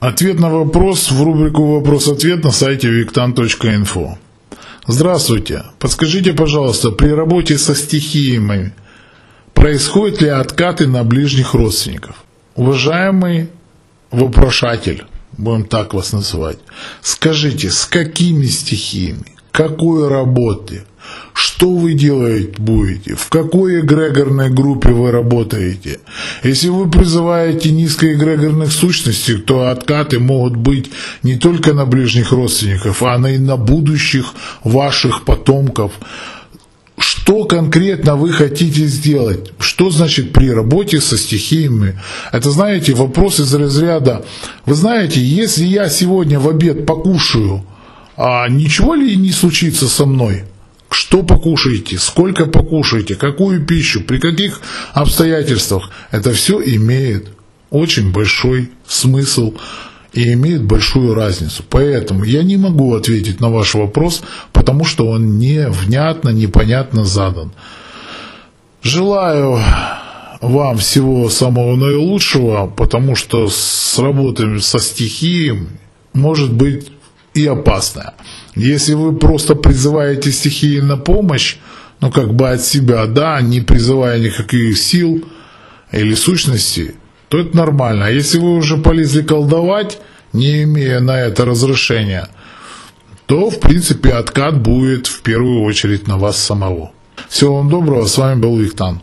Ответ на вопрос в рубрику «Вопрос-ответ» на сайте виктан.инфо. Здравствуйте. Подскажите, пожалуйста, при работе со стихиями происходят ли откаты на ближних родственников? Уважаемый вопрошатель, будем так вас называть, скажите, с какими стихиями, какой работы, что вы делать будете, в какой эгрегорной группе вы работаете. Если вы призываете низкоэгрегорных сущностей, то откаты могут быть не только на ближних родственников, а и на будущих ваших потомков. Что конкретно вы хотите сделать? Что значит при работе со стихиями? Это, знаете, вопрос из разряда, вы знаете, если я сегодня в обед покушаю, а ничего ли не случится со мной? что покушаете, сколько покушаете, какую пищу, при каких обстоятельствах. Это все имеет очень большой смысл и имеет большую разницу. Поэтому я не могу ответить на ваш вопрос, потому что он невнятно, непонятно задан. Желаю вам всего самого наилучшего, потому что с работой со стихией может быть и опасная. Если вы просто призываете стихии на помощь, ну как бы от себя, да, не призывая никаких сил или сущностей, то это нормально. А если вы уже полезли колдовать, не имея на это разрешения, то, в принципе, откат будет в первую очередь на вас самого. Всего вам доброго, с вами был Виктан.